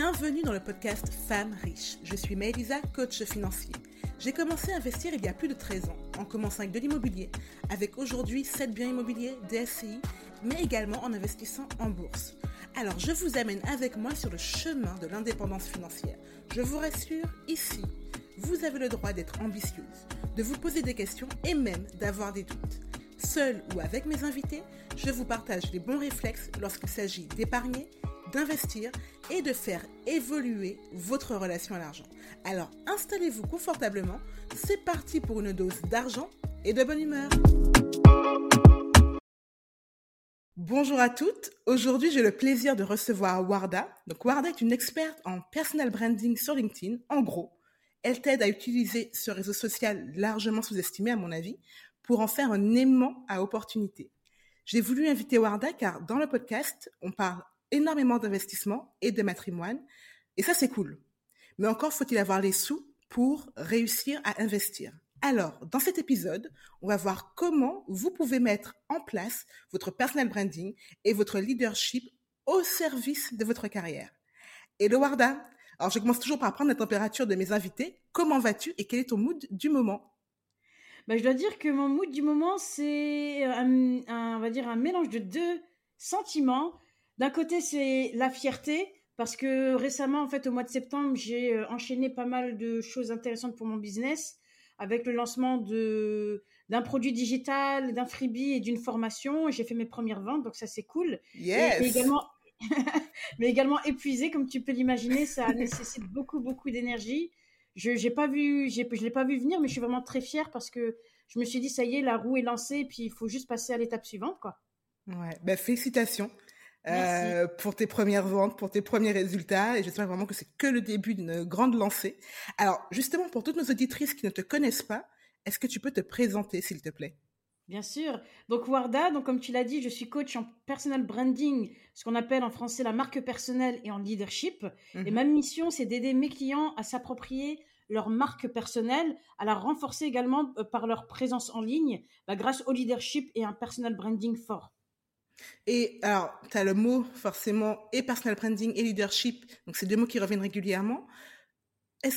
Bienvenue dans le podcast Femmes riches. Je suis Maëlisa, coach financier. J'ai commencé à investir il y a plus de 13 ans, en commençant avec de l'immobilier, avec aujourd'hui 7 biens immobiliers, DSCI, mais également en investissant en bourse. Alors je vous amène avec moi sur le chemin de l'indépendance financière. Je vous rassure, ici, vous avez le droit d'être ambitieuse, de vous poser des questions et même d'avoir des doutes. Seul ou avec mes invités, je vous partage les bons réflexes lorsqu'il s'agit d'épargner, d'investir et de faire évoluer votre relation à l'argent. Alors installez-vous confortablement, c'est parti pour une dose d'argent et de bonne humeur. Bonjour à toutes. Aujourd'hui, j'ai le plaisir de recevoir Warda. Donc, Warda est une experte en personal branding sur LinkedIn. En gros, elle t'aide à utiliser ce réseau social largement sous-estimé, à mon avis, pour en faire un aimant à opportunité. J'ai voulu inviter Warda car dans le podcast, on parle énormément d'investissement et de matrimoine. Et ça, c'est cool. Mais encore faut-il avoir les sous pour réussir à investir. Alors, dans cet épisode, on va voir comment vous pouvez mettre en place votre personal branding et votre leadership au service de votre carrière. Warda, alors je commence toujours par prendre la température de mes invités. Comment vas-tu et quel est ton mood du moment? Bah, Je dois dire que mon mood du moment, c'est on va dire un mélange de deux sentiments. D'un côté, c'est la fierté, parce que récemment, en fait, au mois de septembre, j'ai euh, enchaîné pas mal de choses intéressantes pour mon business, avec le lancement de d'un produit digital, d'un freebie et d'une formation. J'ai fait mes premières ventes, donc ça c'est cool. Yes. Et, également, mais également épuisé, comme tu peux l'imaginer, ça nécessite beaucoup beaucoup d'énergie. Je j'ai pas vu, j'ai je l'ai pas vu venir, mais je suis vraiment très fière parce que je me suis dit ça y est, la roue est lancée, puis il faut juste passer à l'étape suivante, quoi. Ouais, ben félicitations. Euh, pour tes premières ventes, pour tes premiers résultats. Et j'espère vraiment que c'est que le début d'une grande lancée. Alors, justement, pour toutes nos auditrices qui ne te connaissent pas, est-ce que tu peux te présenter, s'il te plaît? Bien sûr. Donc Warda, donc comme tu l'as dit, je suis coach en personal branding, ce qu'on appelle en français la marque personnelle et en leadership. Et Mhm. ma mission, c'est d'aider mes clients à s'approprier leur marque personnelle, à la renforcer également euh, par leur présence en ligne, bah, grâce au leadership et un personal branding fort. Et alors, tu as le mot forcément et personal branding et leadership, donc c'est deux mots qui reviennent régulièrement.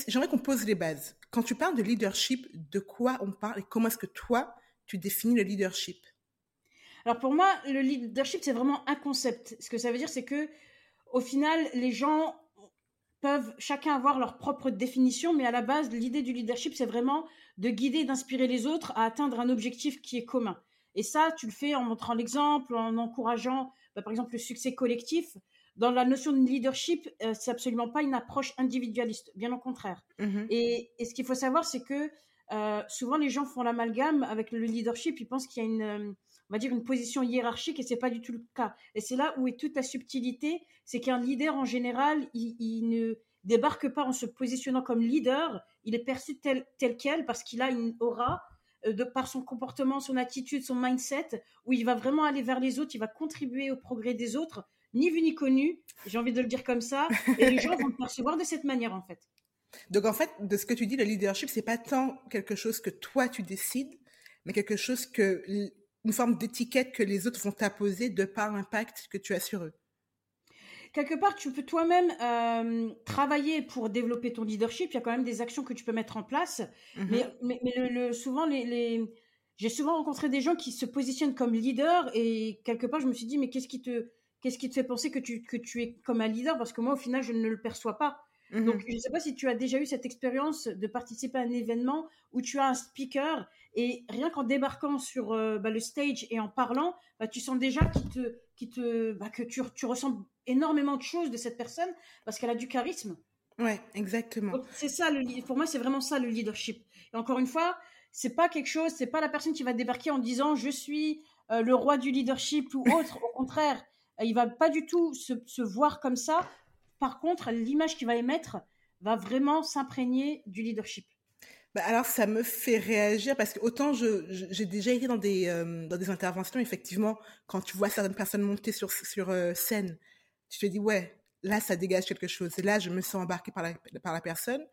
J'aimerais qu'on pose les bases. Quand tu parles de leadership, de quoi on parle et comment est-ce que toi, tu définis le leadership? Alors pour moi, le leadership, c'est vraiment un concept. Ce que ça veut dire, c'est que au final, les gens peuvent chacun avoir leur propre définition, mais à la base, l'idée du leadership, c'est vraiment de guider, et d'inspirer les autres à atteindre un objectif qui est commun. Et ça, tu le fais en montrant l'exemple, en encourageant, bah, par exemple, le succès collectif. Dans la notion de leadership, euh, c'est absolument pas une approche individualiste, bien au contraire. Mhm. Et, et ce qu'il faut savoir, c'est que euh, souvent les gens font l'amalgame avec le leadership. Ils pensent qu'il y a une, euh, on va dire, une position hiérarchique et c'est pas du tout le cas. Et c'est là où est toute la subtilité, c'est qu'un leader en général, il, il ne débarque pas en se positionnant comme leader. Il est perçu tel tel quel parce qu'il a une aura de par son comportement, son attitude, son mindset, où il va vraiment aller vers les autres, il va contribuer au progrès des autres, ni vu ni connu. J'ai envie de le dire comme ça. Et les gens vont le percevoir de cette manière en fait. Donc en fait, de ce que tu dis, le leadership, c'est pas tant quelque chose que toi tu décides, mais quelque chose que une forme d'étiquette que les autres vont t'apposer de par l'impact que tu as sur eux. Quelque part, tu peux toi-même euh, travailler pour développer ton leadership. Il y a quand même des actions que tu peux mettre en place. Mhm. Mais, mais, mais le, le- souvent, les, les- j'ai souvent rencontré des gens qui se positionnent comme leader et quelque part, je me suis dit, mais qu'est-ce qui te, qu'est-ce qui te fait penser que tu, que tu es comme un leader? Parce que moi, au final, je ne le perçois pas. Mhm. Donc, je ne sais pas si tu as déjà eu cette expérience de participer à un événement où tu as un speaker et rien qu'en débarquant sur euh, bah, le stage et en parlant, bah, tu sens déjà qu'il te, qu'il te, bah, que tu, tu ressens énormément de choses de cette personne parce qu'elle a du charisme. Ouais, exactement. C'est ça, le, pour moi, c'est vraiment ça le leadership. Et encore une fois, c'est pas quelque chose, c'est pas la personne qui va débarquer en disant je suis euh, le roi du leadership ou autre. Au contraire, euh, il va pas du tout se, se voir comme ça. Par contre, l'image qu'il va émettre va vraiment s'imprégner du leadership. Bah, alors, ça me fait réagir parce que autant je, je- j'ai déjà été dans des, euh, dans des interventions, effectivement, quand tu vois certaines personnes monter sur, sur euh, scène, tu te dis, ouais, là, ça dégage quelque chose. Et là, je me sens embarquée par la, par la personne.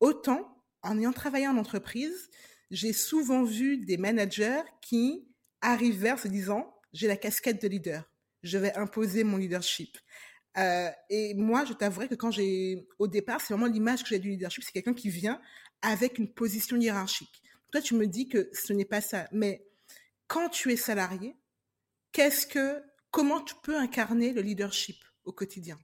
Autant, en ayant travaillé en entreprise, j'ai souvent vu des managers qui arrivaient en se disant, j'ai la casquette de leader. Je vais imposer mon leadership. Euh, et moi, je t'avouerai que quand j'ai, au départ, c'est vraiment l'image que j'ai du leadership, c'est quelqu'un qui vient avec une position hiérarchique. Toi, tu me dis que ce n'est pas ça. Mais quand tu es salarié, qu'est-ce que, comment tu peux incarner le leadership? Au quotidien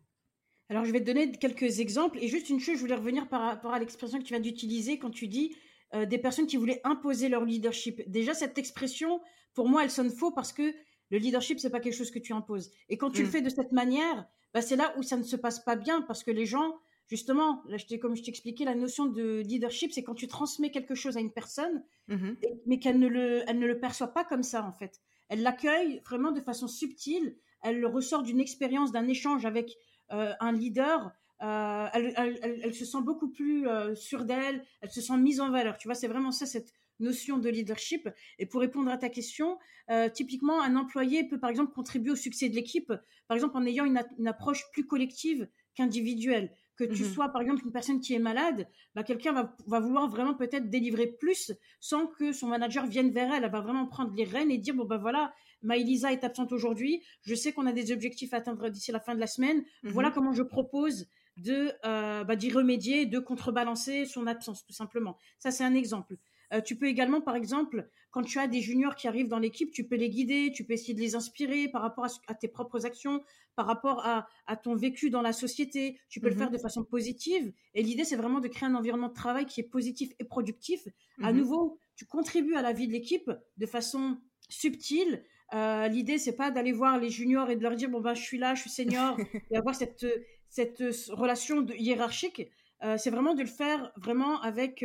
Alors, je vais te donner quelques exemples. Et juste une chose, je voulais revenir par rapport à l'expression que tu viens d'utiliser quand tu dis euh, des personnes qui voulaient imposer leur leadership. Déjà, cette expression, pour moi, elle sonne faux parce que le leadership, c'est pas quelque chose que tu imposes. Et quand tu le mm. fais de cette manière, bah, c'est là où ça ne se passe pas bien parce que les gens, justement, là, je comme je t'expliquais, la notion de leadership, c'est quand tu transmets quelque chose à une personne, mm-hmm. mais qu'elle ne, le, elle ne le perçoit pas comme ça, en fait. Elle l'accueille vraiment de façon subtile, elle ressort d'une expérience, d'un échange avec euh, un leader, euh, elle, se sent beaucoup plus euh, sûre d'elle, elle se sent mise en valeur. Tu vois, c'est vraiment ça, cette notion de leadership. Et pour répondre à ta question, typiquement, un employé peut par exemple contribuer au succès de l'équipe, par exemple en ayant une approche plus collective qu'individuelle. Que tu mhm. sois par exemple une personne qui est malade, bah, quelqu'un va, va, vouloir vraiment peut-être délivrer plus sans que son manager vienne vers elle. Elle va vraiment prendre les rênes et dire bon ben bah, voilà, Maïlisa est absente aujourd'hui, je sais qu'on a des objectifs à atteindre d'ici la fin de la semaine. Mhm. Voilà comment je propose de euh, bah, d'y remédier, de contrebalancer son absence tout simplement. Ça c'est un exemple. Euh, tu peux également, par exemple, quand tu as des juniors qui arrivent dans l'équipe, tu peux les guider, tu peux essayer de les inspirer par rapport à, tes propres actions, par rapport à, ton vécu dans la société. Tu peux le mhm. faire de façon positive. Et l'idée, c'est vraiment de créer un environnement de travail qui est positif et productif. À mhm. nouveau, tu contribues à la vie de l'équipe de façon subtile. Euh, l'idée, c'est pas d'aller voir les juniors et de leur dire bon ben je suis là, je suis senior et avoir cette cette relation hiérarchique. Euh, c'est vraiment de le faire vraiment avec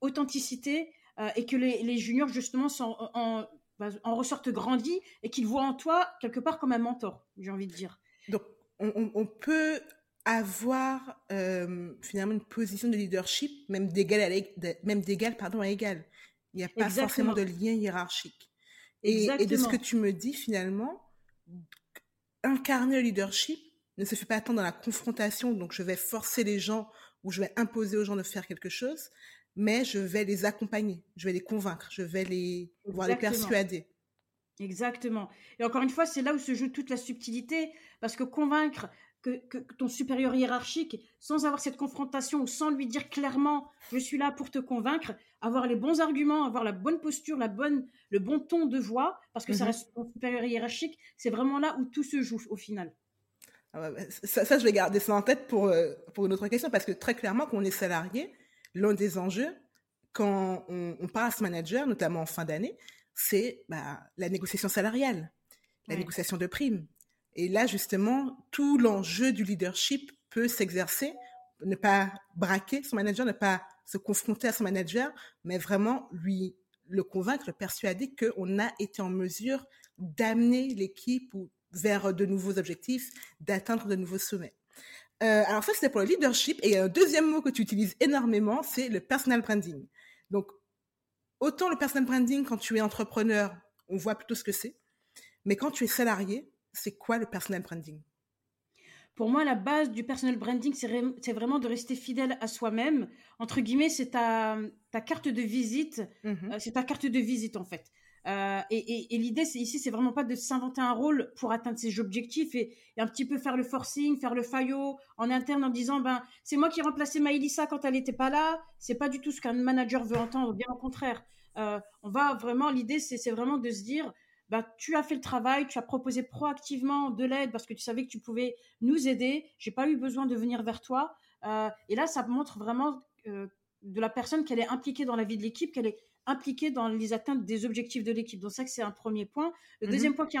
authenticité euh, et que les, juniors justement en, bah, en, ressortent grandis et qu'ils voient en toi quelque part comme un mentor, j'ai envie de dire. Donc on, peut avoir euh, finalement une position de leadership même d'égal à même d'égal pardon à égal. Il n'y a pas forcément de lien hiérarchique. Et, et, de ce que tu me dis finalement, incarner le leadership ne se fait pas tant dans la confrontation, donc je vais forcer les gens ou je vais imposer aux gens de faire quelque chose, mais je vais les accompagner, je vais les convaincre, je vais les voir les persuader. Exactement. Et encore une fois, c'est là où se joue toute la subtilité, parce que convaincre que, ton supérieur hiérarchique, sans avoir cette confrontation ou sans lui dire clairement, je suis là pour te convaincre, avoir les bons arguments, avoir la bonne posture, la bonne, le bon ton de voix, parce que ça mhm. reste ton supérieur hiérarchique, c'est vraiment là où tout se joue au final. Ah ça, je vais garder ça en tête pour, euh, pour une autre question, parce que très clairement, quand on est salarié, l'un des enjeux quand on, passe manager, notamment en fin d'année, c'est bah, la négociation salariale, la négociation de primes. Et là, justement, tout l'enjeu du leadership peut s'exercer, ne pas braquer son manager, ne pas se confronter à son manager, mais vraiment lui le convaincre, le persuader qu'on a été en mesure d'amener l'équipe vers de nouveaux objectifs, d'atteindre de nouveaux sommets. Euh, alors ça, c'était pour le leadership. Et un deuxième mot que tu utilises énormément, c'est le personal branding. Donc, autant le personal branding, quand tu es entrepreneur, on voit plutôt ce que c'est. Mais quand tu es salarié, c'est quoi le personal branding? Pour moi, la base du personal branding, c'est vraiment de rester fidèle à soi-même. Entre guillemets, c'est ta, ta, carte de visite. Mmh euh, c'est ta carte de visite, en fait. Euh, et, l'idée, ici, c'est vraiment pas de s'inventer un rôle pour atteindre ses objectifs et, un petit peu faire le forcing, faire le faillot en interne en disant, ben, c'est moi qui ai remplacé Maïlissa quand elle n'était pas là. C'est pas du tout ce qu'un manager veut entendre, bien au contraire. Euh, on va vraiment, l'idée, c'est vraiment de se dire, ben, tu as fait le travail, tu as proposé proactivement de l'aide parce que tu savais que tu pouvais nous aider. J'ai pas eu besoin de venir vers toi. Euh, et là, ça montre vraiment de la personne qu'elle est impliquée dans la vie de l'équipe, qu'elle est impliqué dans les atteintes des objectifs de l'équipe. Donc ça, c'est un premier point. Le mhm. deuxième point qui est,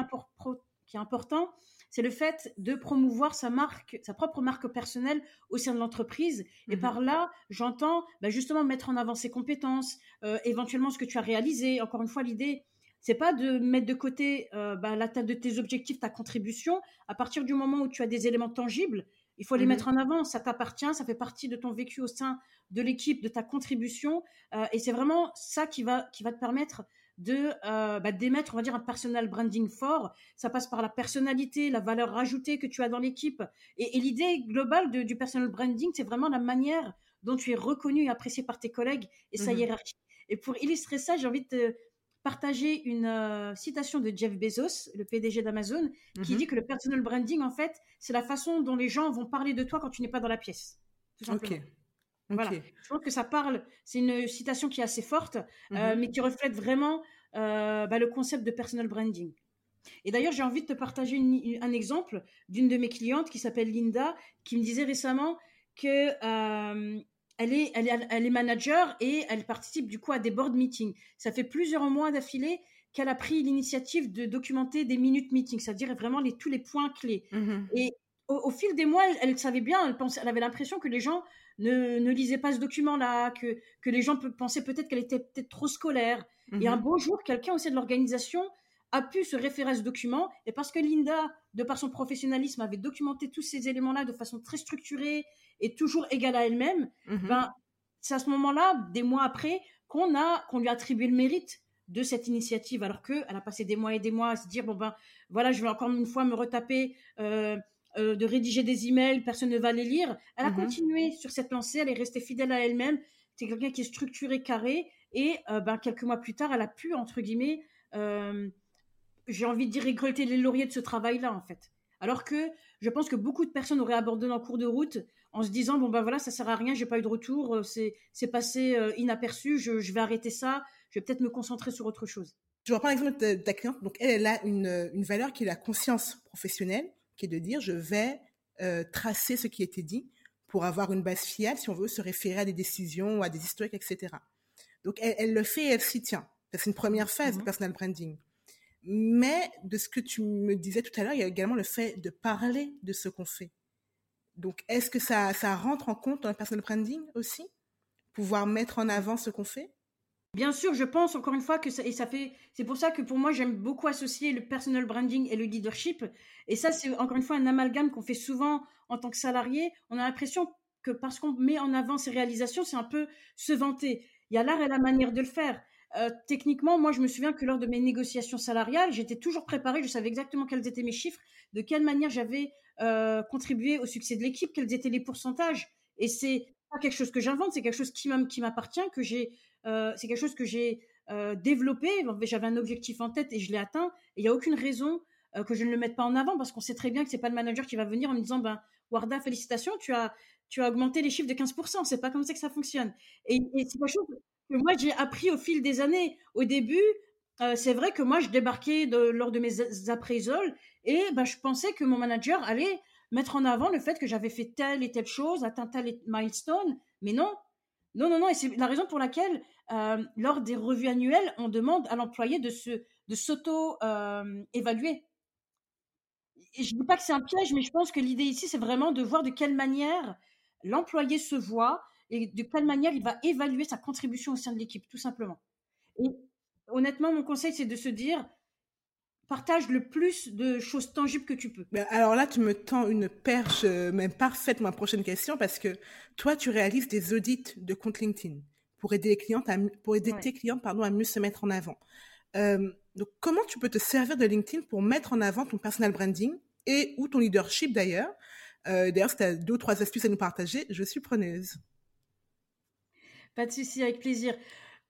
qui est important, c'est le fait de promouvoir sa marque, sa propre marque personnelle au sein de l'entreprise. Et mhm. par là, j'entends bah, justement mettre en avant ses compétences, euh, éventuellement ce que tu as réalisé. Encore une fois, l'idée, c'est pas de mettre de côté euh, bah, l'atteinte de tes objectifs, ta contribution. À partir du moment où tu as des éléments tangibles, il faut les mhm. mettre en avant. Ça t'appartient, ça fait partie de ton vécu au sein de l'équipe, de ta contribution. Euh, et c'est vraiment ça qui va, qui va te permettre de euh, bah, d'émettre, on va dire, un personal branding fort. Ça passe par la personnalité, la valeur ajoutée que tu as dans l'équipe. Et, l'idée globale du personal branding, c'est vraiment la manière dont tu es reconnu et apprécié par tes collègues et sa mhm. hiérarchie. Et pour illustrer ça, j'ai envie de te partager une citation de Jeff Bezos, le PDG d'Amazon, qui mhm. dit que le personal branding, en fait, c'est la façon dont les gens vont parler de toi quand tu n'es pas dans la pièce. Ok. Voilà. Je pense que ça parle, c'est une citation qui est assez forte, mhm. mais qui reflète vraiment bah, le concept de personal branding. Et d'ailleurs, j'ai envie de te partager un exemple d'une de mes clientes qui s'appelle Linda, qui me disait récemment que euh, elle, est, elle, est, elle est manager et elle participe du coup à des board meetings. Ça fait plusieurs mois d'affilée qu'elle a pris l'initiative de documenter des minutes meetings, c'est-à-dire vraiment les, tous les points clés. Mmh et au, fil des mois, elle, savait bien, elle, pensait, elle avait l'impression que les gens ne, ne, lisaient pas ce document-là, que, que les gens pensaient peut-être qu'elle était peut-être trop scolaire. Et un mmh beau jour, quelqu'un aussi de l'organisation a pu se référer à ce document. Et parce que Linda, de par son professionnalisme, avait documenté tous ces éléments-là de façon très structurée et toujours égale à elle-même, mhm. ben, c'est à ce moment-là, des mois après, qu'on a, qu'on lui a attribué le mérite de cette initiative, alors qu'elle a passé des mois et des mois à se dire, bon ben, voilà, je vais encore une fois me retaper, euh, euh, de rédiger des emails, personne ne va les lire. Elle a mhm. continué sur cette lancée, elle est restée fidèle à elle-même. C'est quelqu'un qui est structuré, carré, et euh, ben, quelques mois plus tard, elle a pu, entre guillemets, j'ai envie de dire, récolter les lauriers de ce travail-là, en fait. Alors que je pense que beaucoup de personnes auraient abandonné en cours de route en se disant bon ben voilà ça sert à rien j'ai pas eu de retour euh, c'est c'est passé euh, inaperçu je, je, vais arrêter ça je vais peut-être me concentrer sur autre chose. Je reprends l'exemple de ta cliente. Donc elle, elle a une, une valeur qui est la conscience professionnelle qui est de dire je vais euh, tracer ce qui a été dit pour avoir une base fiable si on veut se référer à des décisions à des historiques etc donc elle, elle le fait et elle s'y tient. C'est une première phase du mmh personal branding mais de ce que tu me disais tout à l'heure, il y a également le fait de parler de ce qu'on fait. Donc, est-ce que ça, ça rentre en compte dans le personal branding aussi? Pouvoir mettre en avant ce qu'on fait? Bien sûr, je pense encore une fois que ça, et ça fait, c'est pour ça que pour moi j'aime beaucoup associer le personal branding et le leadership. Et ça, c'est encore une fois un amalgame qu'on fait souvent en tant que salarié. On a l'impression que parce qu'on met en avant ses réalisations, c'est un peu se vanter. Il y a l'art et la manière de le faire. Euh, techniquement, moi, je me souviens que lors de mes négociations salariales, j'étais toujours préparée, je savais exactement quels étaient mes chiffres, de quelle manière j'avais euh, contribué au succès de l'équipe, quels étaient les pourcentages. Et c'est pas quelque chose que j'invente, c'est quelque chose qui m'appartient, que j'ai, euh, c'est quelque chose que j'ai développé. J'avais un objectif en tête et je l'ai atteint. Et il n'y a aucune raison que je ne le mette pas en avant parce qu'on sait très bien que c'est pas le manager qui va venir en me disant, ben, Warda, félicitations, tu as, tu as augmenté les chiffres de 15%. C'est pas comme ça que ça fonctionne. Et, et c'est quelque chose moi j'ai appris au fil des années. Au début, euh, c'est vrai que moi je débarquais lors de mes appraisals et ben, je pensais que mon manager allait mettre en avant le fait que j'avais fait telle et telle chose, atteint tel milestone, mais non. Non, non, non, et c'est la raison pour laquelle, euh, lors des revues annuelles, on demande à l'employé de se, de s'auto-évaluer. Euh, je ne dis pas que c'est un piège, mais je pense que l'idée ici, c'est vraiment de voir de quelle manière l'employé se voit, et de quelle manière il va évaluer sa contribution au sein de l'équipe, tout simplement. Et honnêtement, mon conseil, c'est de se dire, partage le plus de choses tangibles que tu peux. Ben, alors là, tu me tends une perche euh, même parfaite ma prochaine question parce que toi, tu réalises des audits de compte LinkedIn pour aider les clientes à, pour aider tes clients pardon à mieux se mettre en avant. Euh, donc, comment tu peux te servir de LinkedIn pour mettre en avant ton personal branding et ou ton leadership d'ailleurs? Euh, D'ailleurs, si tu as deux ou trois astuces à nous partager, je suis preneuse. Pas de souci, avec plaisir.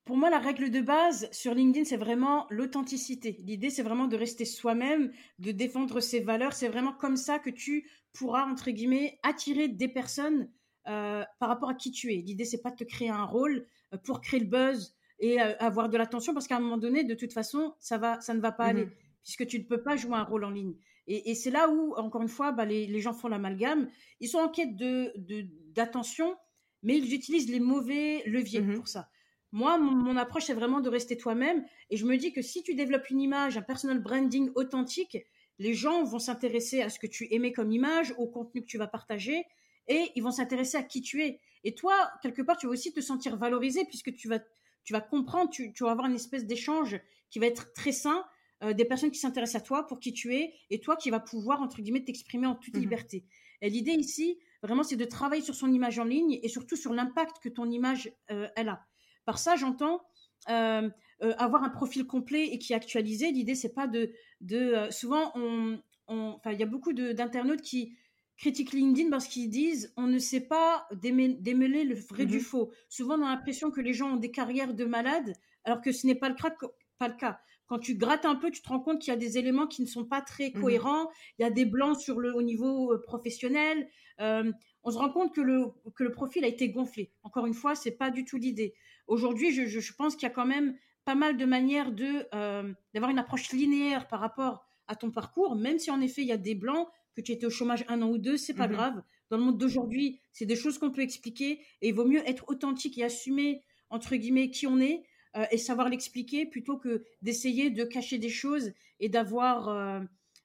Pour moi, la règle de base sur LinkedIn, c'est vraiment l'authenticité. L'idée, c'est vraiment de rester soi-même, de défendre ses valeurs. C'est vraiment comme ça que tu pourras, entre guillemets, attirer des personnes euh, par rapport à qui tu es. L'idée, c'est pas de te créer un rôle euh, pour créer le buzz et euh, avoir de l'attention, parce qu'à un moment donné, de toute façon, ça, va, ça ne va pas aller, mhm. puisque tu ne peux pas jouer un rôle en ligne. Et, c'est là où, encore une fois, bah, les, gens font l'amalgame. Ils sont en quête de d'attention mais ils utilisent les mauvais leviers mmh pour ça. Moi, mon, approche, c'est vraiment de rester toi-même. Et je me dis que si tu développes une image, un personal branding authentique, les gens vont s'intéresser à ce que tu aimais comme image, au contenu que tu vas partager, et ils vont s'intéresser à qui tu es. Et toi, quelque part, tu vas aussi te sentir valorisé puisque tu vas, tu vas comprendre, tu, vas avoir une espèce d'échange qui va être très sain, euh, des personnes qui s'intéressent à toi pour qui tu es, et toi qui vas pouvoir, entre guillemets, t'exprimer en toute mmh liberté. Et l'idée ici, Vraiment, c'est de travailler sur son image en ligne et surtout sur l'impact que ton image euh, elle a. Par ça, j'entends euh, euh, avoir un profil complet et qui est actualisé. L'idée, c'est pas de, de souvent on, enfin, il y a beaucoup d'internautes qui critiquent LinkedIn parce qu'ils disent on ne sait pas démêler le vrai du mm-hmm. faux. Souvent, on a l'impression que les gens ont des carrières de malades, alors que ce n'est pas le cas pas le cas. Quand tu grattes un peu, tu te rends compte qu'il y a des éléments qui ne sont pas très Mhm. cohérents. Il y a des blancs sur le, au niveau euh, professionnel. Euh, on se rend compte que le, que le profil a été gonflé. Encore une fois, c'est pas du tout l'idée. Aujourd'hui, je, je- je pense qu'il y a quand même pas mal de manières de euh, d'avoir une approche linéaire par rapport à ton parcours, même si en effet il y a des blancs que tu étais au chômage un an ou deux, c'est pas Mhm. grave. Dans le monde d'aujourd'hui, c'est des choses qu'on peut expliquer et il vaut mieux être authentique et assumer entre guillemets qui on est euh, et savoir l'expliquer plutôt que d'essayer de cacher des choses et d'avoir euh,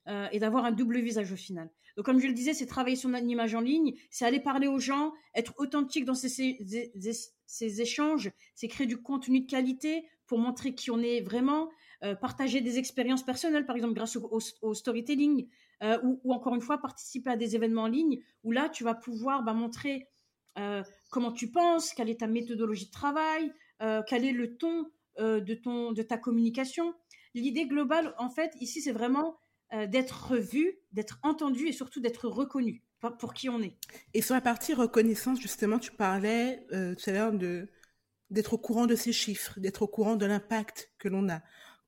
euh, et d'avoir un double visage au final. Donc comme je le disais, c'est travailler son image en ligne, c'est aller parler aux gens, être authentique dans ces, ces, échanges, c'est créer du contenu de qualité pour montrer qui on est vraiment, partager des expériences personnelles, par exemple grâce au, storytelling, ou, encore une fois participer à des événements en ligne où là tu vas pouvoir bah, montrer comment tu penses, quelle est ta méthodologie de travail, quel est le ton euh, de, ton, de ta communication? L'idée globale, en fait, ici, c'est vraiment euh, d'être vu, d'être entendu et surtout d'être reconnu pour, qui on est. Et sur la partie reconnaissance, justement, tu parlais euh, tout à l'heure de d'être au courant de ces chiffres, d'être au courant de l'impact que l'on a.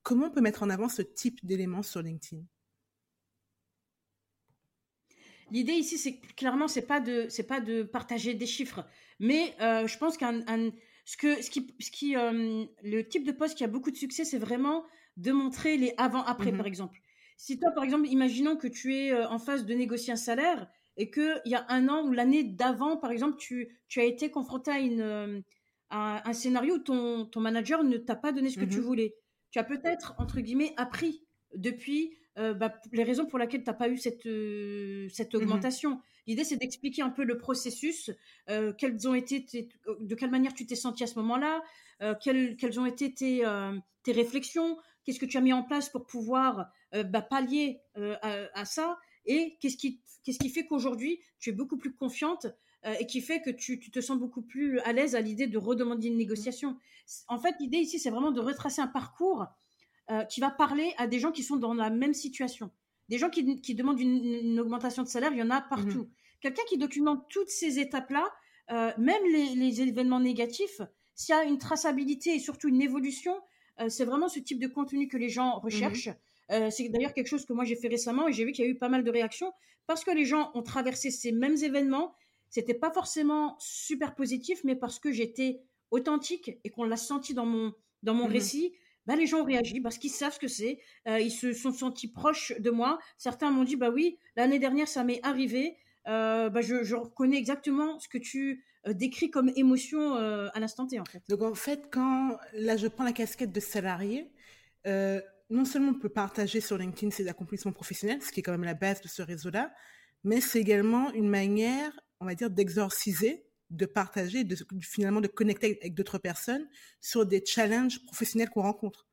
Comment on peut mettre en avant ce type d'éléments sur LinkedIn? L'idée ici, c'est clairement, c'est pas de, c'est pas de partager des chiffres, mais euh, je pense qu'un, un- ce que, ce qui, ce qui, euh, le type de poste qui a beaucoup de succès, c'est vraiment de montrer les avant-après, Mhm. par exemple. Si toi, par exemple, imaginons que tu es euh, en phase de négocier un salaire et que il y a un an ou l'année d'avant, par exemple, tu, tu as été confronté à une, euh, à un scénario où ton, ton manager ne t'a pas donné ce que tu Mhm. voulais. Tu as peut-être entre guillemets appris depuis euh, bah, les raisons pour lesquelles tu n'as pas eu cette, euh, cette Mhm. augmentation. L'idée, c'est d'expliquer un peu le processus, euh, quelles ont été tes- de quelle manière tu t'es senti à ce moment-là, euh, quelles, quelles ont été tes, euh, tes réflexions, qu'est-ce que tu as mis en place pour pouvoir bah, pallier à, à ça, et qu'est-ce qui, qu'est-ce qui fait qu'aujourd'hui, tu es beaucoup plus confiante et qui fait que tu, tu te sens beaucoup plus à l'aise à l'idée de redemander une négociation. En fait, l'idée ici, c'est vraiment de retracer un parcours qui va parler à des gens qui sont dans la même situation. Des gens qui, qui demandent une, une augmentation de salaire, il y en a partout. Quelqu'un qui documente toutes ces étapes-là, euh, même les, les événements négatifs, s'il y a une traçabilité et surtout une évolution, euh, c'est vraiment ce type de contenu que les gens recherchent. Euh, c'est d'ailleurs quelque chose que moi j'ai fait récemment et j'ai vu qu'il y a eu pas mal de réactions parce que les gens ont traversé ces mêmes événements. C'était pas forcément super positif, mais parce que j'étais authentique et qu'on l'a senti dans mon, dans mon Mhm. récit, bah, les gens ont réagi parce qu'ils savent ce que c'est. Euh, ils se sont sentis proches de moi. Certains m'ont dit, bah oui, l'année dernière, ça m'est arrivé. Euh, bah, je, reconnais exactement ce que tu euh, décris comme émotion euh, à l'instant T. Donc en fait, quand là je prends la casquette de salarié, non seulement on peut partager sur LinkedIn ses accomplissements professionnels, ce qui est quand même la base de ce réseau-là, mais c'est également une manière, on va dire, d'exorciser, de partager, de, finalement de connecter avec d'autres personnes sur des challenges professionnels qu'on rencontre.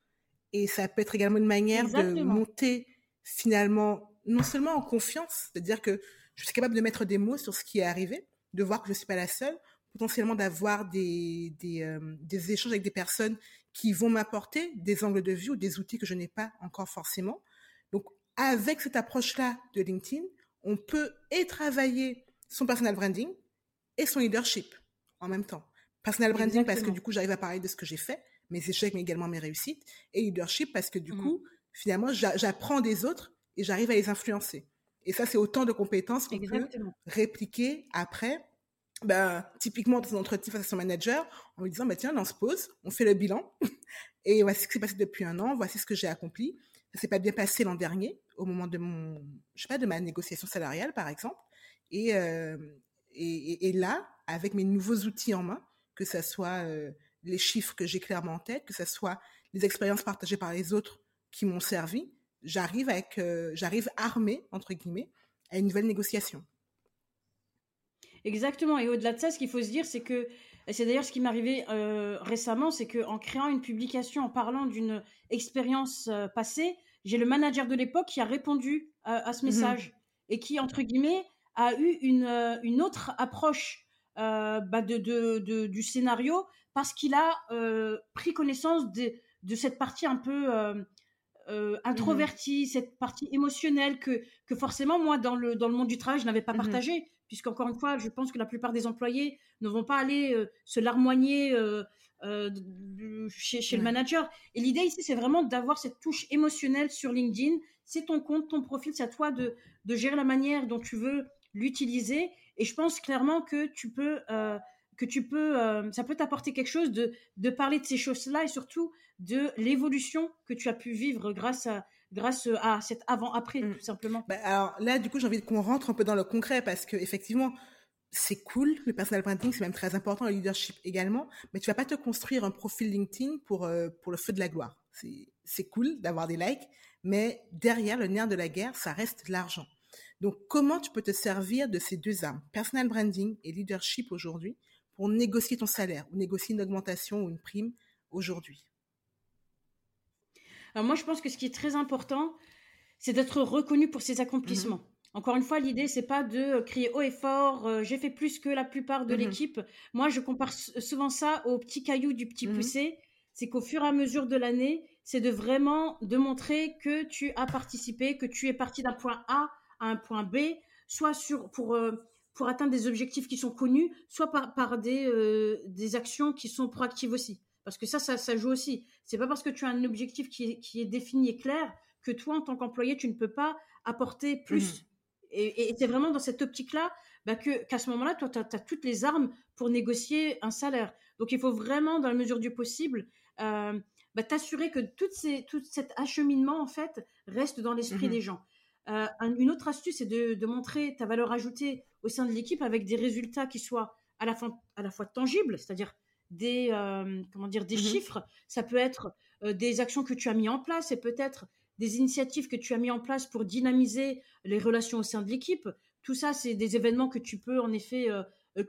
Et ça peut être également une manière de monter finalement non seulement en confiance, c'est-à-dire que je suis capable de mettre des mots sur ce qui est arrivé, de voir que je ne suis pas la seule, potentiellement d'avoir des, des, euh, des échanges avec des personnes qui vont m'apporter des angles de vue ou des outils que je n'ai pas encore forcément. Donc, avec cette approche-là de LinkedIn, on peut et travailler son personal branding et son leadership en même temps. Personal branding parce que du coup, j'arrive à parler de ce que j'ai fait, mes échecs, mais également mes réussites. Et leadership parce que du Mhm. coup, finalement, j'a- j'apprends des autres et j'arrive à les influencer. Et ça, c'est autant de compétences qu'on peut répliquer après, ben, typiquement dans un entretien face à son manager, en lui disant, bah, tiens, on se pose, on fait le bilan, et voici ce qui s'est passé depuis un an, voici ce que j'ai accompli. Ça s'est pas bien passé l'an dernier, au moment de mon, je sais pas, de ma négociation salariale, par exemple. Et, euh, et, et- et là, avec mes nouveaux outils en main, que ce soit euh, les chiffres que j'ai clairement en tête, que ce soit les expériences partagées par les autres qui m'ont servi, j'arrive avec, euh, j'arrive armé entre guillemets à une nouvelle négociation. Exactement. Et au-delà de ça, ce qu'il faut se dire, c'est que, c'est d'ailleurs ce qui m'est arrivé euh, récemment, c'est qu'en créant une publication, en parlant d'une expérience euh, passée, j'ai le manager de l'époque qui a répondu à, à ce Mhm. message et qui, entre guillemets, a eu une, euh, une autre approche euh, bah, de, de- de- du scénario parce qu'il a euh, pris connaissance de, de cette partie un peu euh, introvertie, cette partie émotionnelle que, que forcément, moi, dans le, dans le monde du travail, je n'avais pas partagé. partagée. Puisqu'encore une fois, je pense que la plupart des employés ne vont pas aller se larmoigner chez, chez le manager. Et l'idée ici, c'est vraiment d'avoir cette touche émotionnelle sur LinkedIn. C'est ton compte, ton profil, c'est à toi de, de gérer la manière dont tu veux l'utiliser. Et je pense clairement que tu peux que tu peux, euh, ça peut t'apporter quelque chose de, de parler de ces choses-là et surtout de l'évolution que tu as pu vivre grâce à, grâce à cet avant-après, mm. tout simplement. Bah, alors là, du coup, j'ai envie qu'on rentre un peu dans le concret parce que effectivement, c'est cool, le personal branding, c'est même très important, le leadership également, mais tu vas pas te construire un profil LinkedIn pour, euh, pour le feu de la gloire. C'est cool d'avoir des likes, mais derrière le nerf de la guerre, ça reste l'argent. Donc, comment tu peux te servir de ces deux armes, personal branding et leadership aujourd'hui, pour négocier ton salaire ou négocier une augmentation ou une prime aujourd'hui? Alors moi, je pense que ce qui est très important, c'est d'être reconnu pour ses accomplissements. Mhm. Encore une fois, l'idée, c'est pas de crier haut et fort, euh, j'ai fait plus que la plupart de mhm. l'équipe. Moi, je compare souvent ça au petit caillou du petit mhm. poussé. C'est qu'au fur et à mesure de l'année, c'est de vraiment de montrer que tu as participé, que tu es parti d'un point A à un point B, soit sur, pour, euh, pour atteindre des objectifs qui sont connus, soit par, par des, euh, des actions qui sont proactives aussi. Parce que ça, ça, ça joue aussi. C'est pas parce que tu as un objectif qui est, qui est défini et clair que toi, en tant qu'employé, tu ne peux pas apporter plus. Mmh. Et, et c'est vraiment dans cette optique-là bah, que, qu'à ce moment-là, toi, tu as, toutes les armes pour négocier un salaire. Donc, il faut vraiment, dans la mesure du possible, euh, bah, t'assurer que toutes ces, tout cet acheminement, en fait, reste dans l'esprit mmh des gens. Euh, une autre astuce, c'est de, de, montrer ta valeur ajoutée au sein de l'équipe avec des résultats qui soient à la fois, à la fois tangibles, c'est-à-dire des, euh, comment dire, des mmh chiffres. Ça peut être euh, des actions que tu as mis en place et peut-être des initiatives que tu as mis en place pour dynamiser les relations au sein de l'équipe. Tout ça, c'est des événements que tu peux en effet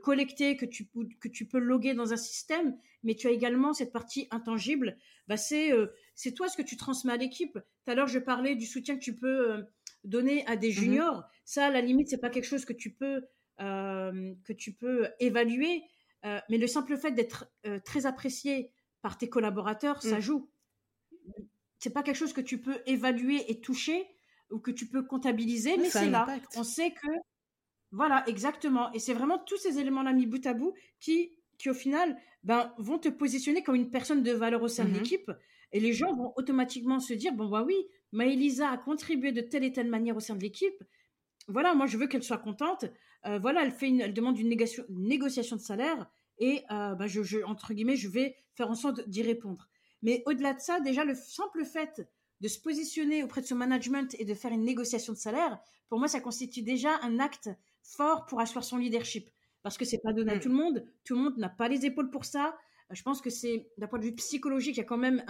collecter, que tu, que tu peux loguer dans un système, mais tu as également cette partie intangible. Bah, c'est c'est toi ce que tu transmets à l'équipe. Tout à l'heure, je parlais du soutien que tu peux donner à des mmh juniors, ça, à la limite, c'est pas quelque chose que tu peux, euh, que tu peux évaluer. Euh, mais le simple fait d'être euh, très apprécié par tes collaborateurs, ça mmh. joue. C'est pas quelque chose que tu peux évaluer et toucher ou que tu peux comptabiliser, mais c'est là. On sait que, voilà, exactement. Et c'est vraiment tous ces éléments-là mis bout à bout qui, qui au final, ben, vont te positionner comme une personne de valeur au sein de mmh l'équipe. Et les gens vont automatiquement se dire, bon, bah oui, Maëlisa a contribué de telle et telle manière au sein de l'équipe. Voilà, moi je veux qu'elle soit contente. Euh, voilà, elle fait une, elle demande une, négociation, de salaire et euh, bah, je, entre guillemets, je vais faire en sorte d'y répondre. Mais au-delà de ça, déjà le simple fait de se positionner auprès de son management et de faire une négociation de salaire, pour moi, ça constitue déjà un acte fort pour asseoir son leadership. Parce que c'est pas donné à mm. tout le monde. Tout le monde n'a pas les épaules pour ça. Je pense que c'est, d'un point de vue psychologique, il y a quand même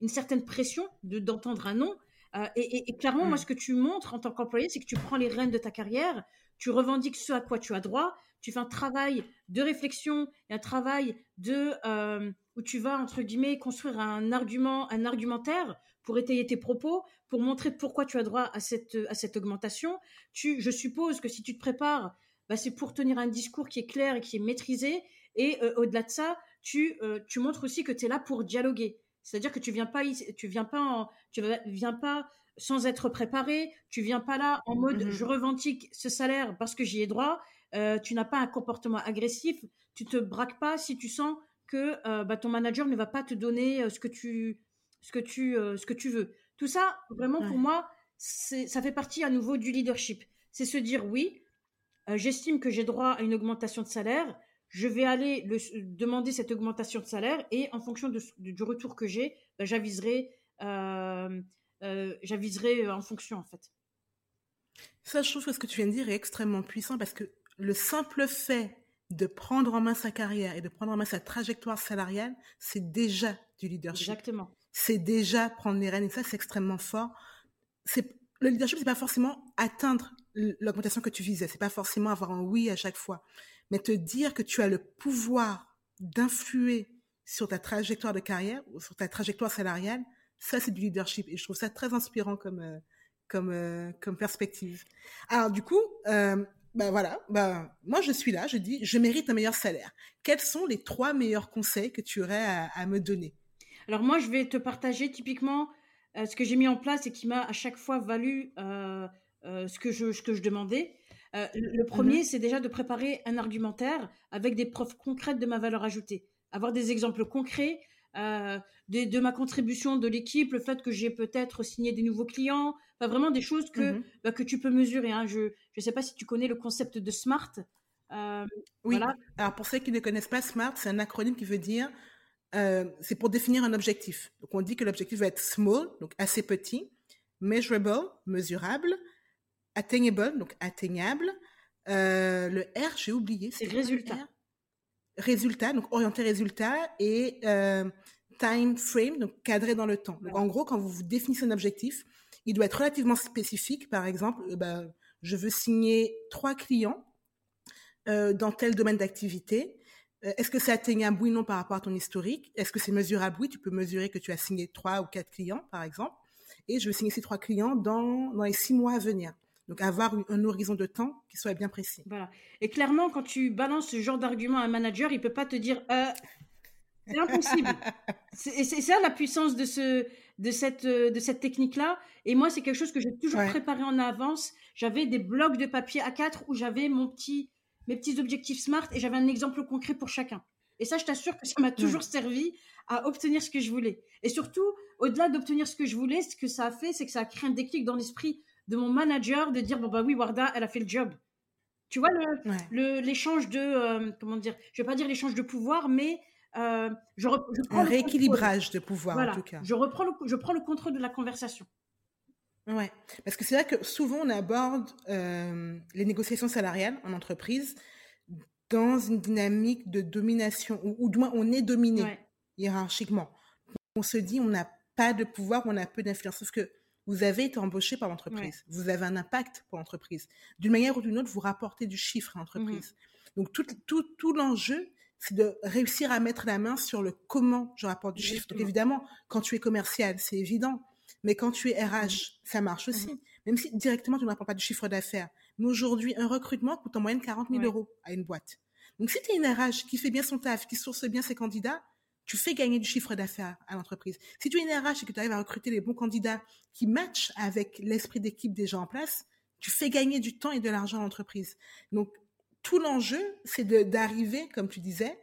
une certaine pression de, d'entendre un non. Euh, et, clairement, moi, mm. ce que tu montres en tant qu'employé, c'est que tu prends les rênes de ta carrière, tu revendiques ce à quoi tu as droit, tu fais un travail de réflexion et un travail de euh, où tu vas entre guillemets construire un argument, un argumentaire pour étayer tes propos, pour montrer pourquoi tu as droit à cette à cette augmentation. Tu, je suppose que si tu te prépares, bah, c'est pour tenir un discours qui est clair et qui est maîtrisé. Et euh, au-delà de ça, tu tu montres aussi que tu es là pour dialoguer. C'est-à-dire que tu viens pas, tu viens pas, tu viens pas sans être préparé. Tu viens pas là en mode mmh je revendique ce salaire parce que j'y ai droit. Euh, tu n'as pas un comportement agressif. Tu te braques pas si tu sens que euh, bah, ton manager ne va pas te donner euh, ce que tu, ce que tu, ce que tu veux. Tout ça, vraiment pour moi, ça fait partie à nouveau du leadership. C'est se dire oui, j'estime que j'ai droit à une augmentation de salaire je vais aller le, demander cette augmentation de salaire et en fonction de, du retour que j'ai, ben, j'aviserai, euh, euh, j'aviserai en fonction en fait. Ça, je trouve que ce que tu viens de dire est extrêmement puissant parce que le simple fait de prendre en main sa carrière et de prendre en main sa trajectoire salariale, c'est déjà du leadership. Exactement. C'est déjà prendre les rênes et ça, c'est extrêmement fort. C'est le leadership, c'est pas forcément atteindre l'augmentation que tu visais, c'est pas forcément avoir un oui à chaque fois mais te dire que tu as le pouvoir d'influer sur ta trajectoire de carrière ou sur ta trajectoire salariale, ça c'est du leadership et je trouve ça très inspirant comme euh, euh, comme perspective. Alors du coup, ben voilà, ben moi je suis là, je dis je mérite un meilleur salaire. Quels sont les trois meilleurs conseils que tu aurais à, me donner? Alors moi je vais te partager typiquement ce que j'ai mis en place et qui m'a à chaque fois valu ce, que je, ce que je demandais. Le mmh premier, c'est déjà de préparer un argumentaire avec des preuves concrètes de ma valeur ajoutée. Avoir des exemples concrets de, de, ma contribution de l'équipe, le fait que j'ai peut-être signé des nouveaux clients, enfin, vraiment des choses que, mmh bah, que tu peux mesurer. Hein. Je ne sais pas si tu connais le concept de SMART. Euh, oui. Alors pour ceux qui ne connaissent pas SMART, c'est un acronyme qui veut dire euh, c'est pour définir un objectif. Donc on dit que l'objectif va être small, donc assez petit, measurable, mesurable, attainable, donc atteignable. Euh, le R, j'ai oublié. C'est résultat. Résultat, donc orienté résultat et time frame, donc cadré dans le temps. Donc en gros, quand vous définissez un objectif, il doit être relativement spécifique. Par exemple, ben, je veux signer trois clients euh, dans tel domaine d'activité. Euh, est-ce que c'est atteignable oui non par rapport à ton historique? Est-ce que c'est mesurable? Oui, tu peux mesurer que tu as signé trois ou quatre clients, par exemple. Et je veux signer ces trois clients dans, dans les six mois à venir. Donc avoir un horizon de temps qui soit bien précis. Voilà. Et clairement, quand tu balances ce genre d'argument à un manager, il peut pas te dire euh, c'est impossible. c'est ça la puissance de ce de cette de cette technique là. Et moi, c'est quelque chose que j'ai toujours préparé en avance. J'avais des blocs de papier A4 où j'avais mon petit mes petits objectifs SMART et j'avais un exemple concret pour chacun. Et ça, je t'assure que ça m'a toujours servi à obtenir ce que je voulais. Et surtout, au-delà d'obtenir ce que je voulais, ce que ça a fait, c'est que ça a créé un déclic dans l'esprit de mon manager de dire bon bah oui, Warda, elle a fait le job. Tu vois l'échange de euh, comment dire, je vais pas dire l'échange de pouvoir, mais euh, je, prends un rééquilibrage de pouvoir en tout cas. Je reprends le, je prends le contrôle de la conversation. Ouais, parce que c'est vrai que souvent on aborde euh, les négociations salariales en entreprise dans une dynamique de domination, ou, du moins on est dominé hiérarchiquement. On se dit on n'a pas de pouvoir, on a peu d'influence. Sauf que vous avez été embauché par l'entreprise, vous avez un impact pour l'entreprise. D'une manière ou d'une autre, vous rapportez du chiffre à l'entreprise. Mmh Donc tout, tout, tout l'enjeu, c'est de réussir à mettre la main sur le comment je rapporte du chiffre. Donc évidemment, quand tu es commercial, c'est évident. Mais quand tu es RH, ça marche aussi. Mhm. Même si directement, tu ne rapportes pas du chiffre d'affaires. Mais aujourd'hui, un recrutement coûte en moyenne 40 000 euros à une boîte. Donc, si tu es une RH qui fait bien son taf, qui source bien ses candidats, tu fais gagner du chiffre d'affaires à l'entreprise. Si tu es une RH et que tu arrives à recruter les bons candidats qui matchent avec l'esprit d'équipe des gens en place, tu fais gagner du temps et de l'argent à l'entreprise. Donc, tout l'enjeu, c'est d'arriver, comme tu disais,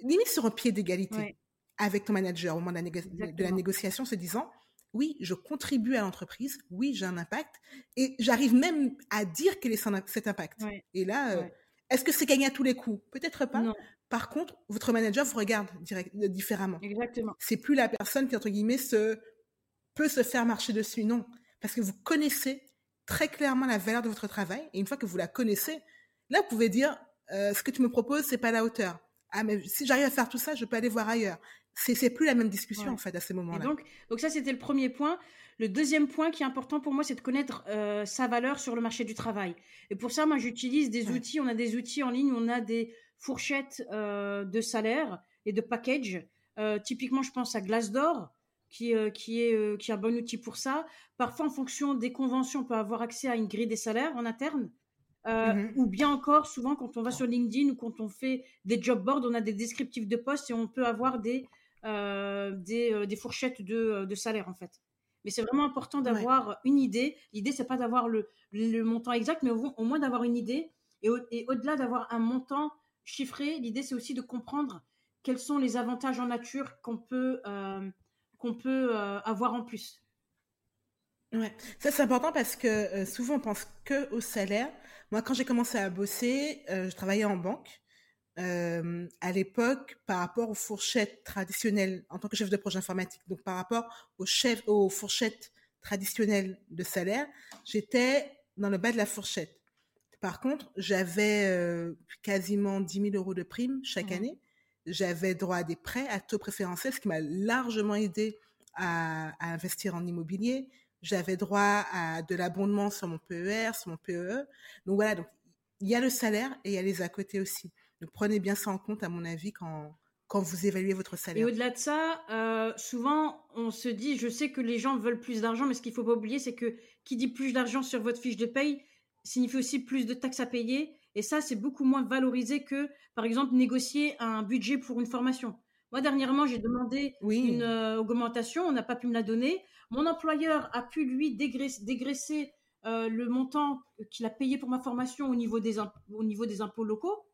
limite sur un pied d'égalité avec ton manager au moment de la négociation, se disant, oui, je contribue à l'entreprise, oui, j'ai un impact, et j'arrive même à dire quel est cet impact. Et là, euh, est-ce que c'est gagné à tous les coups? Peut-être pas. Par contre, votre manager vous regarde direct, euh, différemment. Exactement. C'est plus la personne qui, entre guillemets, se, peut se faire marcher dessus. Non. Parce que vous connaissez très clairement la valeur de votre travail. Et une fois que vous la connaissez, là, vous pouvez dire, euh, ce que tu me proposes, c'est pas à la hauteur. Ah, mais si j'arrive à faire tout ça, je peux aller voir ailleurs c'est plus la même discussion en fait à ce moment-là. Donc, donc ça c'était le premier point. Le deuxième point qui est important pour moi, c'est de connaître euh, sa valeur sur le marché du travail. Et pour ça, moi j'utilise des outils. On a des outils en ligne, on a des fourchettes euh, de salaire et de package. Euh, typiquement, je pense à Glassdoor, qui, qui, est, qui est un bon outil pour ça. Parfois, en fonction des conventions, on peut avoir accès à une grille des salaires en interne. Mmh ou bien encore, souvent, quand on va sur LinkedIn ou quand on fait des job boards, on a des descriptifs de postes et on peut avoir des, euh, euh, des, fourchettes de, euh, de, salaire en fait. Mais c'est vraiment important d'avoir une idée. L'idée, c'est pas d'avoir le, le, montant exact, mais au, moins d'avoir une idée. Et, au, delà d'avoir un montant chiffré, l'idée, c'est aussi de comprendre quels sont les avantages en nature qu'on peut, qu'on peut avoir en plus. Ouais, ça c'est important parce que souvent on pense que au salaire. Moi, quand j'ai commencé à bosser, je travaillais en banque euh, à l'époque par rapport aux fourchettes traditionnelles en tant que chef de projet informatique. Donc par rapport aux, chefs, aux fourchettes traditionnelles de salaire, j'étais dans le bas de la fourchette. Par contre, j'avais euh, quasiment 10 000 euros de primes chaque année. J'avais droit à des prêts à taux préférentiel, ce qui m'a largement aidé à, à, investir en immobilier. J'avais droit à de l'abondement sur mon PER, sur mon PEE. E. Donc voilà, donc il y a le salaire et il y a les à côté aussi. Donc prenez bien ça en compte, à mon avis, quand, quand vous évaluez votre salaire. Et au-delà de ça, euh, souvent, on se dit, je sais que les gens veulent plus d'argent, mais ce qu'il ne faut pas oublier, c'est que qui dit plus d'argent sur votre fiche de paye signifie aussi plus de taxes à payer. Et ça, c'est beaucoup moins valorisé que, par exemple, négocier un budget pour une formation. Moi, dernièrement, j'ai demandé Oui. une euh, augmentation, on n'a pas pu me la donner. Mon employeur a pu, lui, dégraisser, dégraisser, euh, le montant qu'il a payé pour ma formation au niveau des, imp- au niveau des impôts locaux,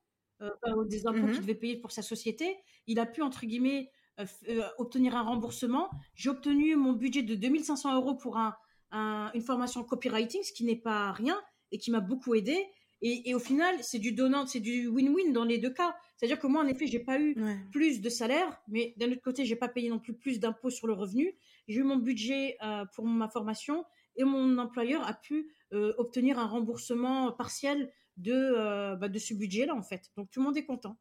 euh, des impôts Mhm. qu'il devait payer pour sa société. Il a pu, entre guillemets, obtenir un remboursement. J'ai obtenu mon budget de 2500 euros pour un, un- une formation copywriting, ce qui n'est pas rien et qui m'a beaucoup aidé. Et, et au final, c'est du donnant, c'est du win-win dans les deux cas. C'est-à-dire que moi, en effet, j'ai pas eu Ouais. plus de salaire, mais d'un autre côté, j'ai pas payé non plus plus d'impôts sur le revenu. J'ai eu mon budget euh, pour ma formation et mon employeur a pu euh, obtenir un remboursement partiel de, euh, bah, de ce budget-là, en fait. Donc tout le monde est content.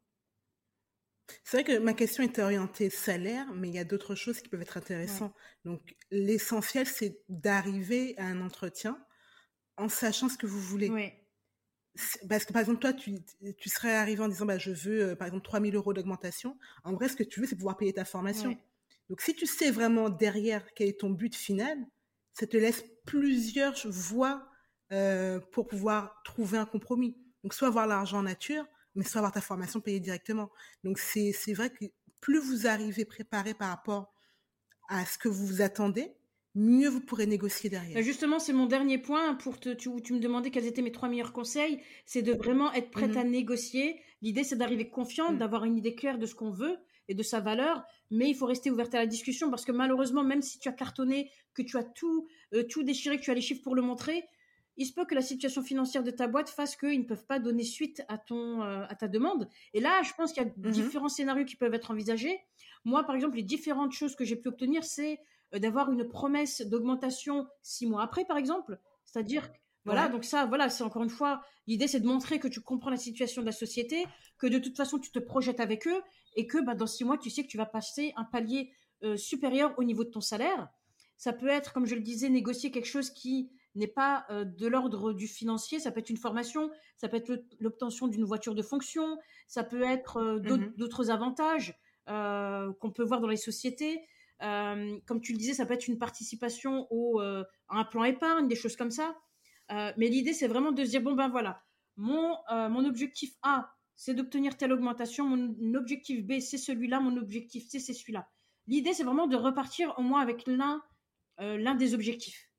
C'est vrai que ma question était orientée salaire, mais il y a d'autres choses qui peuvent être intéressantes. Donc, l'essentiel, c'est d'arriver à un entretien en sachant ce que vous voulez. Oui. Parce que, par exemple, toi, tu, tu serais arrivé en disant, bah, je veux, euh, par exemple, 3000 euros d'augmentation. En vrai, ce que tu veux, c'est pouvoir payer ta formation. Donc, si tu sais vraiment derrière quel est ton but final, ça te laisse plusieurs voies euh, pour pouvoir trouver un compromis. Donc, soit avoir l'argent en nature, mais soit avoir ta formation payée directement. Donc, c'est c'est vrai que plus vous arrivez préparé par rapport à ce que vous vous attendez, mieux vous pourrez négocier Bah, derrière. Justement, c'est mon dernier point pour te, tu, tu me demandais quels étaient mes trois meilleurs conseils. C'est de vraiment être prête Mhm. à négocier. L'idée, c'est d'arriver confiante, Mhm. d'avoir une idée claire de ce qu'on veut et de sa valeur. Mais il faut rester ouverte à la discussion parce que malheureusement, même si tu as cartonné, que tu as tout, euh, tout déchiré, que tu as les chiffres pour le montrer, il se peut que la situation financière de ta boîte fasse qu'ils ne peuvent pas donner suite à, ton, euh, à ta demande. Et là, je pense qu'il y a Mhm. différents scénarios qui peuvent être envisagés. Moi, par exemple, les différentes choses que j'ai pu obtenir, c'est d'avoir une promesse d'augmentation six mois après, par exemple. C'est-à-dire, voilà, Ouais. donc ça, voilà, c'est encore une fois, l'idée, c'est de montrer que tu comprends la situation de la société, que de toute façon, tu te projettes avec eux et que bah, dans six mois, tu sais que tu vas passer un palier euh, supérieur au niveau de ton salaire. Ça peut être, comme je le disais, négocier quelque chose qui n'est pas euh, de l'ordre du financier. Ça peut être une formation, ça peut être l'obtention d'une voiture de fonction, ça peut être euh, d'autres avantages euh, qu'on peut voir dans les sociétés. Euh, comme tu le disais, ça peut être une participation au, euh, à un plan épargne, des choses comme ça. Euh, mais l'idée, c'est vraiment de se dire, bon ben voilà, mon, euh, mon objectif A, c'est d'obtenir telle augmentation, mon objectif B, c'est celui-là, mon objectif C, c'est celui-là. L'idée, c'est vraiment de repartir au moins avec l'un euh, l'un des objectifs.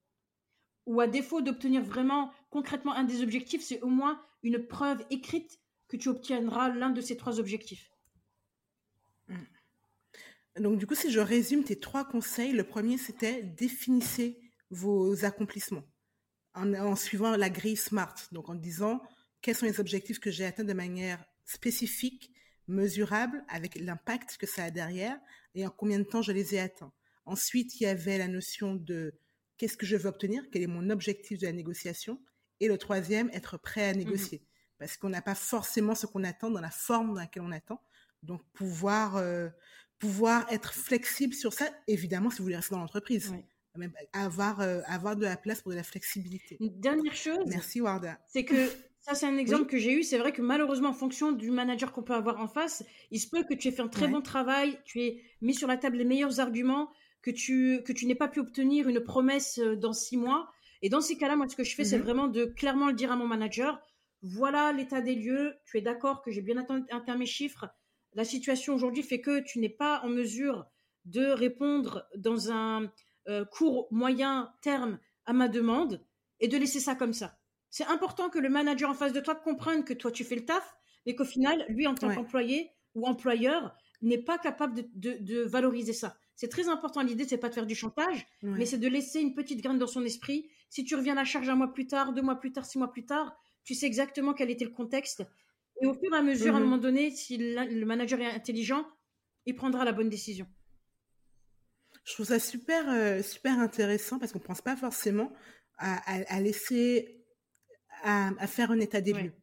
Ou à défaut d'obtenir vraiment concrètement un des objectifs, c'est au moins une preuve écrite que tu obtiendras l'un de ces trois objectifs. Donc, du coup, si je résume tes trois conseils, le premier, c'était définissez vos accomplissements en, en suivant la grille SMART. Donc, en disant quels sont les objectifs que j'ai atteints de manière spécifique, mesurable, avec l'impact que ça a derrière et en combien de temps je les ai atteints. Ensuite, il y avait la notion de qu'est-ce que je veux obtenir, quel est mon objectif de la négociation. Et le troisième, être prêt à négocier. Parce qu'on n'a pas forcément ce qu'on attend dans la forme dans laquelle on attend. Donc, pouvoir, euh, pouvoir être flexible sur ça, évidemment, si vous voulez rester dans l'entreprise. Même avoir, euh, avoir de la place pour de la flexibilité. Une dernière chose, Merci, Warda. c'est que ça, c'est un exemple que j'ai eu. C'est vrai que malheureusement, en fonction du manager qu'on peut avoir en face, il se peut que tu aies fait un très Ouais. bon travail, tu aies mis sur la table les meilleurs arguments, que tu, que tu n'aies pas pu obtenir une promesse euh, dans six mois. Et dans ces cas-là, moi, ce que je fais, c'est Mhm. vraiment de clairement le dire à mon manager. Voilà l'état des lieux. Tu es d'accord que j'ai bien atteint mes chiffres. La situation aujourd'hui fait que tu n'es pas en mesure de répondre dans un euh, court, moyen terme à ma demande et de laisser ça comme ça. C'est important que le manager en face de toi comprenne que toi tu fais le taf, mais qu'au final, lui en tant Ouais. qu'employé ou employeur, n'est pas capable de, de- de valoriser ça. C'est très important. L'idée, c'est pas de faire du chantage, Ouais. mais c'est de laisser une petite graine dans son esprit. Si tu reviens à la charge un mois plus tard, deux mois plus tard, six mois plus tard, tu sais exactement quel était le contexte. Et au fur et à mesure, à un Mhm. moment donné, si le manager est intelligent, il prendra la bonne décision. Je trouve ça super, euh, super intéressant parce qu'on ne pense pas forcément à, à- à laisser, à, à faire un état des lieux.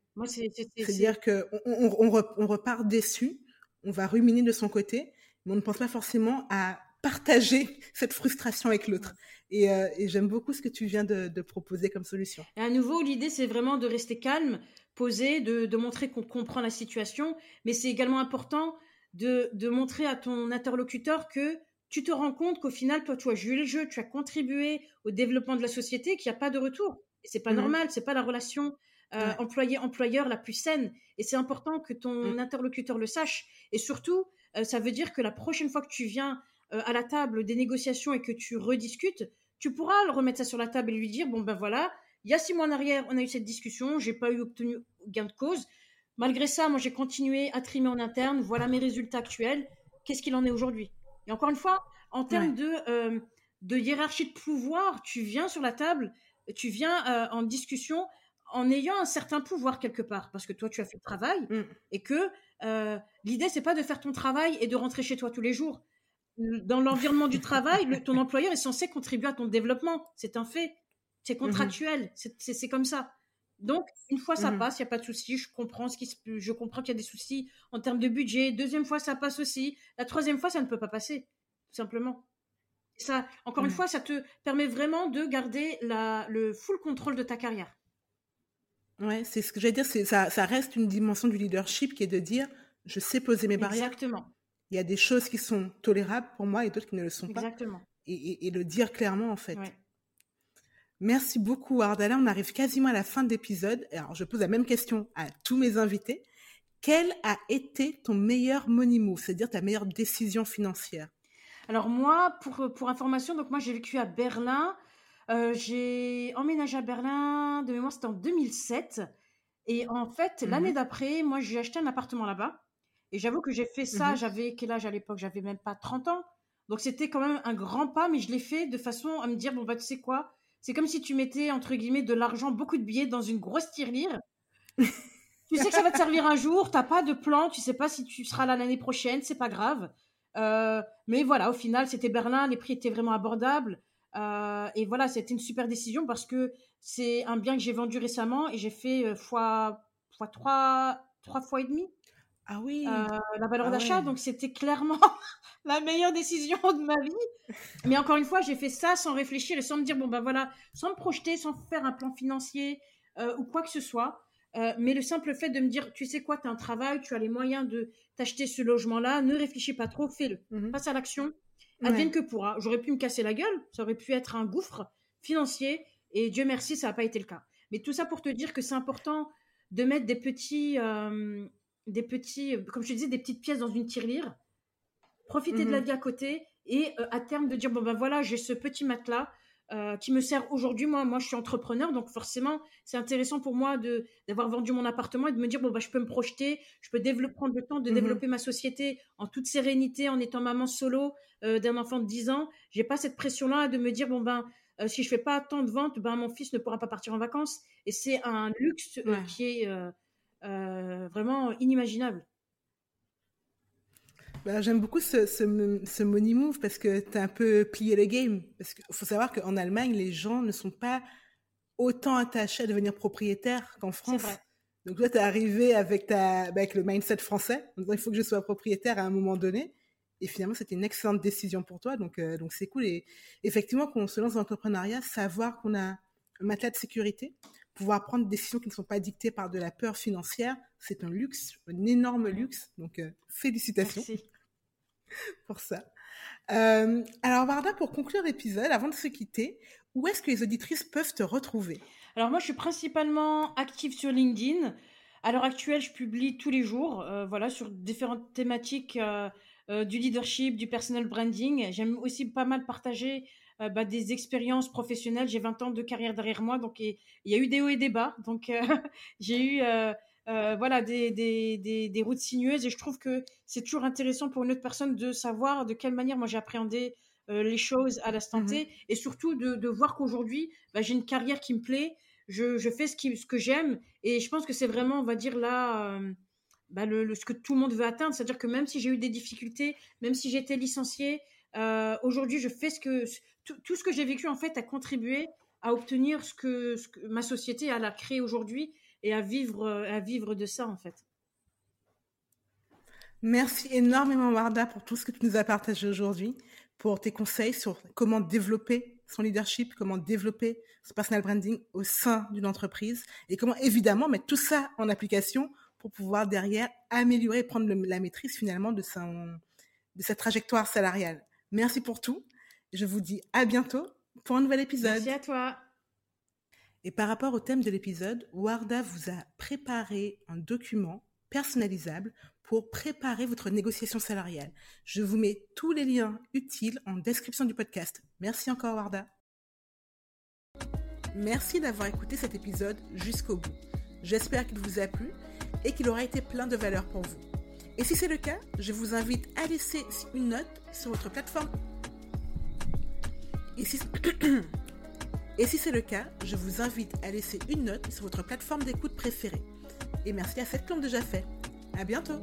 C'est-à-dire qu'on on, on re- on repart déçu, on va ruminer de son côté, mais on ne pense pas forcément à partager cette frustration avec l'autre. Et, euh, et j'aime beaucoup ce que tu viens de, de proposer comme solution. Et à nouveau, l'idée, c'est vraiment de rester calme, posé, de, de montrer qu'on comprend la situation, mais c'est également important de, de montrer à ton interlocuteur que tu te rends compte qu'au final, toi, tu as joué le jeu, tu as contribué au développement de la société, qu'il n'y a pas de retour. Et c'est pas Mhm. normal, c'est pas la relation employé-employeur la plus saine. Et c'est important que ton mmh. interlocuteur le sache. Et surtout, ça veut dire que la prochaine fois que tu viens à la table des négociations et que tu rediscutes, tu pourras le remettre ça sur la table et lui dire bon ben voilà, il y a six mois en arrière, on a eu cette discussion, j'ai pas eu obtenu gain de cause. Malgré ça, moi j'ai continué à trimer en interne. Voilà mes résultats actuels. Qu'est-ce qu'il en est aujourd'hui? Et encore une fois, en termes de euh, de hiérarchie de pouvoir, tu viens sur la table, tu viens euh, en discussion en ayant un certain pouvoir quelque part, parce que toi tu as fait le travail mm. et que euh, l'idée c'est pas de faire ton travail et de rentrer chez toi tous les jours dans l'environnement du travail, ton employeur est censé contribuer à ton développement. C'est un fait. C'est contractuel. Mhm. C'est comme ça. Donc, une fois ça mhm. passe, il n'y a pas de souci. Je comprends ce qui je comprends qu'il y a des soucis en termes de budget. Deuxième fois, ça passe aussi. La troisième fois, ça ne peut pas passer, tout simplement. Ça, encore une fois, ça te permet vraiment de garder la, le full contrôle de ta carrière. Ouais, c'est ce que j'allais dire. Ça, ça reste une dimension du leadership qui est de dire, je sais poser mes barrières. Exactement. Il y a des choses qui sont tolérables pour moi et d'autres qui ne le sont pas. Exactement. Et, le dire clairement, en fait. Merci beaucoup, Ardala. On arrive quasiment à la fin de l'épisode. Alors, je pose la même question à tous mes invités. Quel a été ton meilleur money move, c'est-à-dire ta meilleure décision financière? Alors moi, pour, pour information, donc moi j'ai vécu à Berlin. Euh, j'ai emménagé à Berlin, de mémoire c'était en 2007. Et en fait, mhm. l'année d'après, moi j'ai acheté un appartement là-bas. Et j'avoue que j'ai fait ça, mhm. j'avais quel âge à l'époque? J'avais même pas 30 ans. Donc c'était quand même un grand pas, mais je l'ai fait de façon à me dire, bon bah tu sais quoi? C'est comme si tu mettais, entre guillemets, de l'argent, beaucoup de billets dans une grosse tirelire. tu sais que ça va te servir un jour, t'as pas de plan, tu sais pas si tu seras là l'année prochaine, c'est pas grave. Euh, mais voilà, au final, c'était Berlin, les prix étaient vraiment abordables. Euh, et voilà, c'était une super décision parce que c'est un bien que j'ai vendu récemment et j'ai fait euh, fois, fois trois, trois fois et demi. Ah oui. Euh, la valeur ah d'achat. Donc c'était clairement la meilleure décision de ma vie. Mais encore une fois, j'ai fait ça sans réfléchir et sans me dire bon ben voilà, sans me projeter, sans faire un plan financier euh, ou quoi que ce soit. Euh, mais le simple fait de me dire, tu sais quoi, tu as un travail, tu as les moyens de t'acheter ce logement-là, ne réfléchis pas trop, fais-le. Mmh Passe à l'action. Advienne que pourra. J'aurais pu me casser la gueule, ça aurait pu être un gouffre financier, et Dieu merci, ça n'a pas été le cas. Mais tout ça pour te dire que c'est important de mettre des petits, des petits, comme je te disais, des petites pièces dans une tirelire, profiter de la mhm. vie à côté et euh, à terme de dire bon ben voilà, j'ai ce petit matelas euh, qui me sert aujourd'hui. Moi, moi, je suis entrepreneur, donc forcément, c'est intéressant pour moi de d'avoir vendu mon appartement et de me dire bon bah je peux me projeter, je peux développer, prendre le temps de mhm. développer ma société en toute sérénité, en étant maman solo euh, d'un enfant de 10 ans. J'ai pas cette pression-là de me dire bon ben si je fais pas tant de ventes, ben mon fils ne pourra pas partir en vacances. Et c'est un luxe qui est euh, vraiment inimaginable. Bah, j'aime beaucoup ce, ce, money move parce que tu as un peu plié le game. Parce qu'il faut savoir qu'en Allemagne, les gens ne sont pas autant attachés à devenir propriétaires qu'en France. Donc toi, tu es arrivé avec, ta, bah, avec le mindset français, en disant il faut que je sois propriétaire à un moment donné. Et finalement, c'était une excellente décision pour toi. Donc, euh, donc c'est cool. Et effectivement, quand on se lance dans l'entrepreneuriat, savoir qu'on a un matelas de sécurité, pouvoir prendre des décisions qui ne sont pas dictées par de la peur financière, c'est un luxe, un énorme luxe. Donc, euh, félicitations pour ça. Euh, alors, Varda, pour conclure l'épisode, avant de se quitter, où est-ce que les auditrices peuvent te retrouver? Alors, moi, je suis principalement active sur LinkedIn. À l'heure actuelle, je publie tous les jours, euh, voilà, sur différentes thématiques du leadership, du personal branding. J'aime aussi pas mal partager euh, bah, des expériences professionnelles. J'ai 20 ans de carrière derrière moi, donc il y a eu des hauts et des bas. Donc euh, j'ai eu euh, voilà des, des, des, des, routes sinueuses. Et je trouve que c'est toujours intéressant pour une autre personne de savoir de quelle manière moi j'ai appréhendé les choses à l'instant mmh T. Et surtout de, de voir qu'aujourd'hui bah, j'ai une carrière qui me plaît, je, je fais ce, qui, ce que j'aime. Et je pense que c'est vraiment on va dire là bah, le, ce que tout le monde veut atteindre, c'est-à-dire que même si j'ai eu des difficultés, même si été licenciée, aujourd'hui je fais ce que tout, ce que j'ai vécu en fait a contribué à obtenir ce que, ma société a créé aujourd'hui et à vivre, à vivre de ça en fait. Merci énormément Warda pour tout ce que tu nous as partagé aujourd'hui, pour tes conseils sur comment développer son leadership, comment développer son personal branding au sein d'une entreprise et comment évidemment mettre tout ça en application pour pouvoir derrière améliorer et prendre la maîtrise finalement de, son, de sa trajectoire salariale. Merci pour tout je vous dis à bientôt pour un nouvel épisode. Merci à toi. Et par rapport au thème de l'épisode, Warda vous a préparé un document personnalisable pour préparer votre négociation salariale. Je vous mets tous les liens utiles en description du podcast. Merci encore Warda. Merci d'avoir écouté cet épisode jusqu'au bout. J'espère qu'il vous a plu et qu'il aura été plein de valeur pour vous. Et si c'est le cas, je vous invite à laisser une note sur votre plateforme. Et si, c'est le cas, je vous invite à laisser une note sur votre plateforme d'écoute préférée. Et merci à cette qui déjà fait. À bientôt!